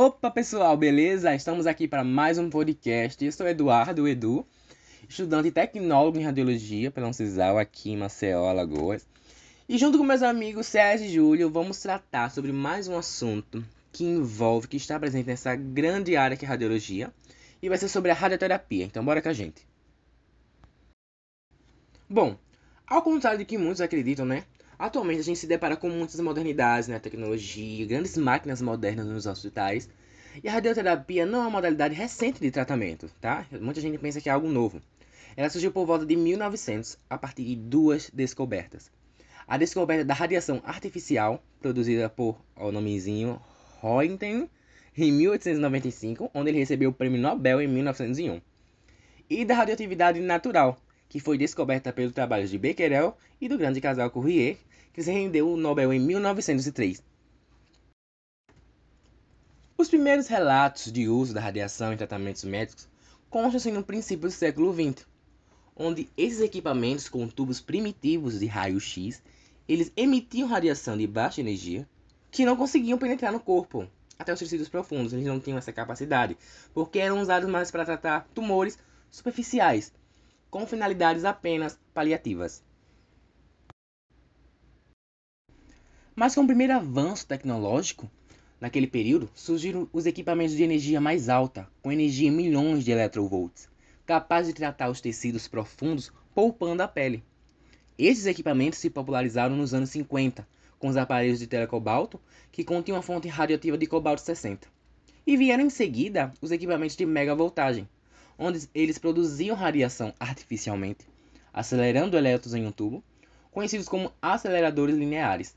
Opa pessoal, beleza? Estamos aqui para mais um podcast. Eu sou Eduardo Edu, estudante tecnólogo em radiologia pela Uncisal aqui em Maceió, Alagoas. E junto com meus amigos Sérgio e Júlio, vamos tratar sobre mais um assunto que envolve, que está presente nessa grande área que é a radiologia, e vai ser sobre a radioterapia. Então bora com a gente. Bom, ao contrário do que muitos acreditam, né? Atualmente a gente se depara com muitas modernidades né? tecnologia, grandes máquinas modernas nos hospitais. E a radioterapia não é uma modalidade recente de tratamento, tá? Muita gente pensa que é algo novo. Ela surgiu por volta de 1900 a partir de duas descobertas. A descoberta da radiação artificial, produzida por o nomezinho Röntgen em 1895, onde ele recebeu o prêmio Nobel em 1901. E da radioatividade natural, que foi descoberta pelo trabalho de Becquerel e do grande casal Curie, que se rendeu o Nobel em 1903. Os primeiros relatos de uso da radiação em tratamentos médicos constam-se no princípio do século XX, onde esses equipamentos com tubos primitivos de raio-x, eles emitiam radiação de baixa energia que não conseguiam penetrar no corpo, até os tecidos profundos, eles não tinham essa capacidade, porque eram usados mais para tratar tumores superficiais, com finalidades apenas paliativas. Mas com o primeiro avanço tecnológico, naquele período, surgiram os equipamentos de energia mais alta, com energia em milhões de electrovolts, capazes de tratar os tecidos profundos, poupando a pele. Esses equipamentos se popularizaram nos anos 50, com os aparelhos de telecobalto, que continham uma fonte radioativa de cobalto 60. E vieram em seguida os equipamentos de megavoltagem, onde eles produziam radiação artificialmente, acelerando elétrons em um tubo, conhecidos como aceleradores lineares,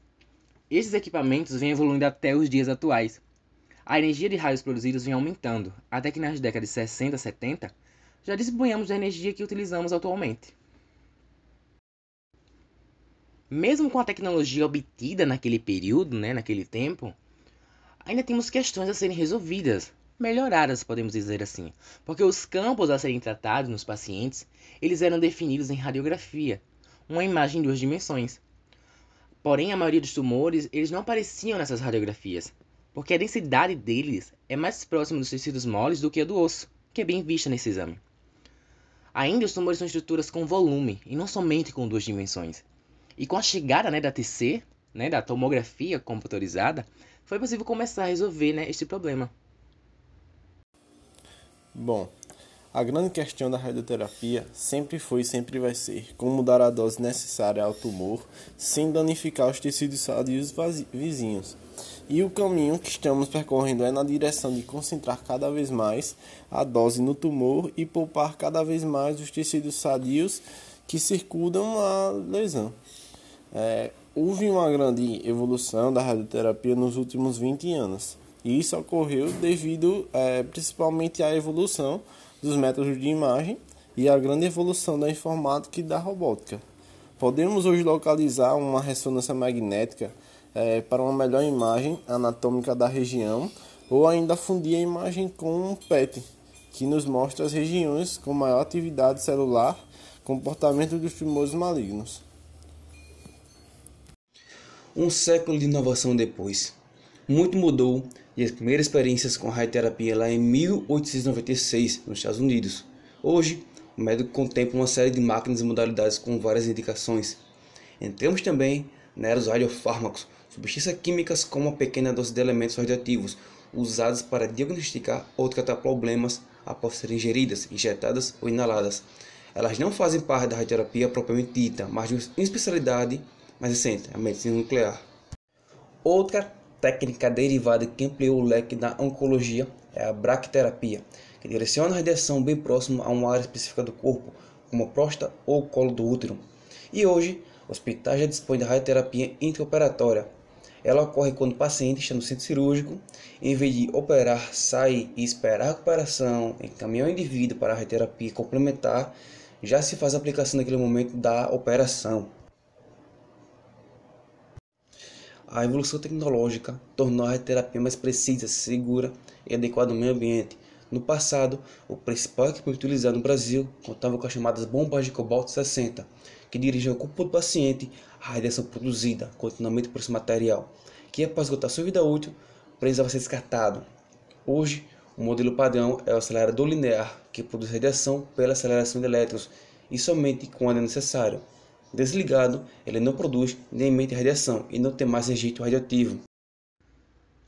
esses equipamentos vêm evoluindo até os dias atuais. A energia de raios produzidos vem aumentando, até que nas décadas de 60 e 70 já dispunhamos da energia que utilizamos atualmente. Mesmo com a tecnologia obtida naquele período, né, naquele tempo, ainda temos questões a serem resolvidas, melhoradas, podemos dizer assim, porque os campos a serem tratados nos pacientes, eles eram definidos em radiografia, uma imagem em duas dimensões, Porém, a maioria dos tumores, eles não apareciam nessas radiografias, porque a densidade deles é mais próxima dos tecidos moles do que a do osso, que é bem vista nesse exame. Ainda os tumores são estruturas com volume e não somente com duas dimensões. E com a chegada né, da TC, né, da tomografia computadorizada, foi possível começar a resolver né, este problema. Bom, a grande questão da radioterapia sempre foi e sempre vai ser como dar a dose necessária ao tumor sem danificar os tecidos sadios vizinhos. E o caminho que estamos percorrendo é na direção de concentrar cada vez mais a dose no tumor e poupar cada vez mais os tecidos sadios que circundam a lesão. É, houve uma grande evolução da radioterapia nos últimos 20 anos. E isso ocorreu devido é, principalmente à evolução dos métodos de imagem e a grande evolução da informática e da robótica. Podemos hoje localizar uma ressonância magnética é, para uma melhor imagem anatômica da região ou ainda fundir a imagem com um PET, que nos mostra as regiões com maior atividade celular, comportamento dos tumores malignos. Um século de inovação depois, muito mudou e as primeiras experiências com radioterapia lá em 1896 nos Estados Unidos. Hoje, o médico contempla uma série de máquinas e modalidades com várias indicações. Entramos também na era dos radiofármacos, substâncias químicas com uma pequena dose de elementos radioativos usados para diagnosticar ou tratar problemas após serem ingeridas, injetadas ou inaladas. Elas não fazem parte da radioterapia propriamente dita, mas de uma especialidade mais recente, a medicina nuclear. Outra técnica derivada que ampliou o leque da oncologia é a braquiterapia, que direciona a radiação bem próximo a uma área específica do corpo, como a próstata ou o colo do útero. E hoje, hospitais já dispõem da radioterapia intraoperatória. Ela ocorre quando o paciente está no centro cirúrgico, em vez de operar, sair e esperar a recuperação, encaminhar o indivíduo para a radioterapia complementar, já se faz a aplicação naquele momento da operação. A evolução tecnológica tornou a terapia mais precisa, segura e adequada ao meio ambiente. No passado, o principal equipamento utilizado no Brasil contava com as chamadas bombas de cobalto 60, que dirigiam ao corpo do paciente a radiação produzida continuamente por esse material, que após esgotar sua vida útil, precisava ser descartado. Hoje, o modelo padrão é o acelerador linear, que produz radiação pela aceleração de elétrons e somente quando é necessário. Desligado, ele não produz nem emite radiação e não tem mais rejeito radioativo.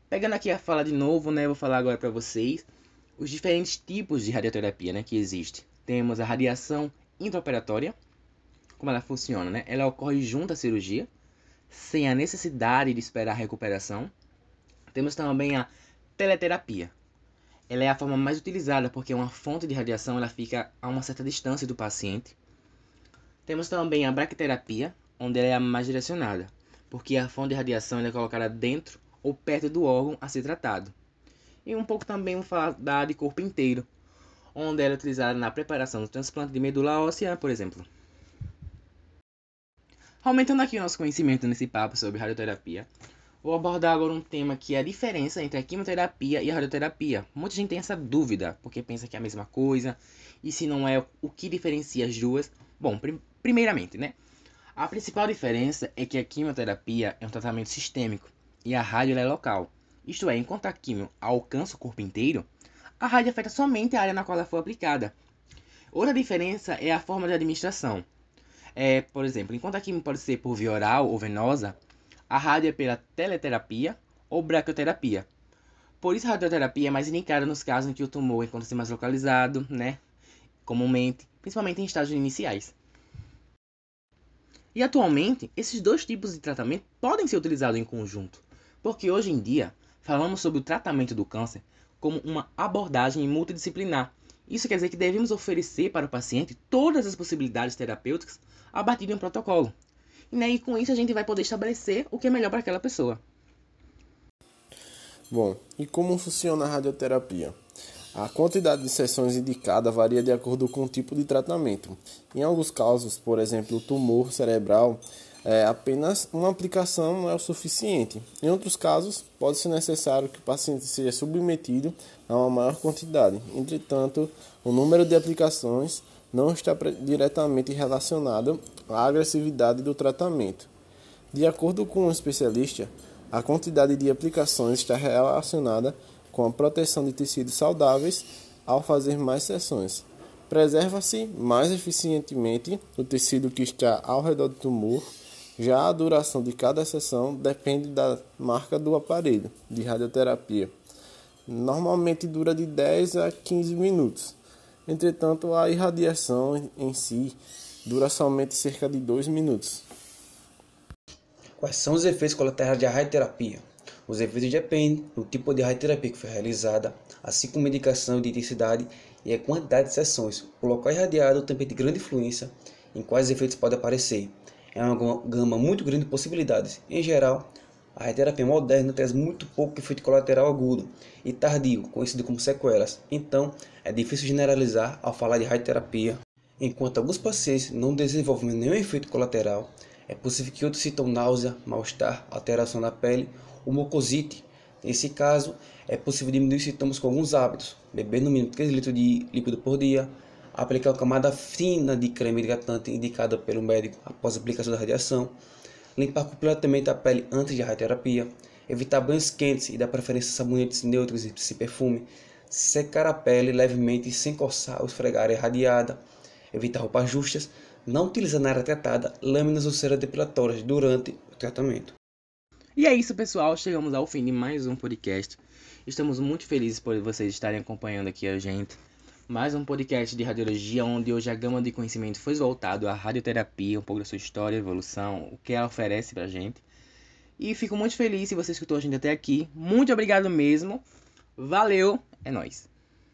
Pegando aqui a fala de novo, né, vou falar agora para vocês os diferentes tipos de radioterapia né, que existem. Temos a radiação intraoperatória, como ela funciona, né? Ela ocorre junto à cirurgia, sem a necessidade de esperar a recuperação. Temos também a teleterapia. Ela é a forma mais utilizada porque uma fonte de radiação ela fica a uma certa distância do paciente. Temos também a braquiterapia, onde ela é mais direcionada, porque a fonte de radiação é colocada dentro ou perto do órgão a ser tratado. E um pouco também vamos falar da de corpo inteiro, onde ela é utilizada na preparação do transplante de medula óssea, por exemplo. Aumentando aqui o nosso conhecimento nesse papo sobre radioterapia, vou abordar agora um tema que é a diferença entre a quimioterapia e a radioterapia. Muita gente tem essa dúvida, porque pensa que é a mesma coisa, e se não é, o que diferencia as duas? Bom, primeiramente, né? A principal diferença é que a quimioterapia é um tratamento sistêmico e a rádio é local. Isto é, enquanto a quimio alcança o corpo inteiro, a rádio afeta somente a área na qual ela foi aplicada. Outra diferença é a forma de administração. É, por exemplo, enquanto a quimio pode ser por via oral ou venosa, a rádio é pela teleterapia ou brachioterapia. Por isso, a radioterapia é mais indicada nos casos em que o tumor encontra-se mais localizado, né? Comumente, principalmente em estágios iniciais. E atualmente, esses dois tipos de tratamento podem ser utilizados em conjunto, porque hoje em dia falamos sobre o tratamento do câncer como uma abordagem multidisciplinar. Isso quer dizer que devemos oferecer para o paciente todas as possibilidades terapêuticas a partir de um protocolo. E, né, e com isso a gente vai poder estabelecer o que é melhor para aquela pessoa. Bom, e como funciona a radioterapia? A quantidade de sessões indicada varia de acordo com o tipo de tratamento. Em alguns casos, por exemplo, o tumor cerebral, é, apenas uma aplicação não é o suficiente. Em outros casos, pode ser necessário que o paciente seja submetido a uma maior quantidade. Entretanto, o número de aplicações não está diretamente relacionado à agressividade do tratamento. De acordo com um especialista, a quantidade de aplicações está relacionada com a proteção de tecidos saudáveis ao fazer mais sessões. Preserva-se mais eficientemente o tecido que está ao redor do tumor. Já a duração de cada sessão depende da marca do aparelho de radioterapia. Normalmente dura de 10 a 15 minutos. Entretanto, a irradiação em si dura somente cerca de 2 minutos. Quais são os efeitos colaterais da radioterapia? Os efeitos dependem do tipo de radioterapia que foi realizada, assim como a indicação de intensidade e a quantidade de sessões. O local irradiado também tem grande influência em quais efeitos podem aparecer. É uma gama muito grande de possibilidades. Em geral, a radioterapia moderna traz muito pouco efeito colateral agudo e tardio, conhecido como sequelas. Então, é difícil generalizar ao falar de radioterapia. Enquanto alguns pacientes não desenvolvem nenhum efeito colateral, é possível que outros sintam náusea, mal-estar, alteração na pele ou mucosite. Nesse caso, é possível diminuir os sintomas com alguns hábitos: beber no mínimo 3 litros de líquido por dia, aplicar uma camada fina de creme hidratante indicada pelo médico após a aplicação da radiação, limpar completamente a pele antes da radioterapia, evitar banhos quentes e dar preferência a sabonetes neutros e se perfume, secar a pele levemente sem coçar ou esfregar a irradiada, evitar roupas justas, não utilizar na área tratada lâminas ou cera depilatórias durante o tratamento. E é isso, pessoal. Chegamos ao fim de mais um podcast. Estamos muito felizes por vocês estarem acompanhando aqui a gente. Mais um podcast de radiologia, onde hoje a gama de conhecimento foi voltado à radioterapia, um pouco da sua história, evolução, o que ela oferece pra gente. E fico muito feliz se você escutou a gente até aqui. Muito obrigado mesmo. Valeu, é nóis.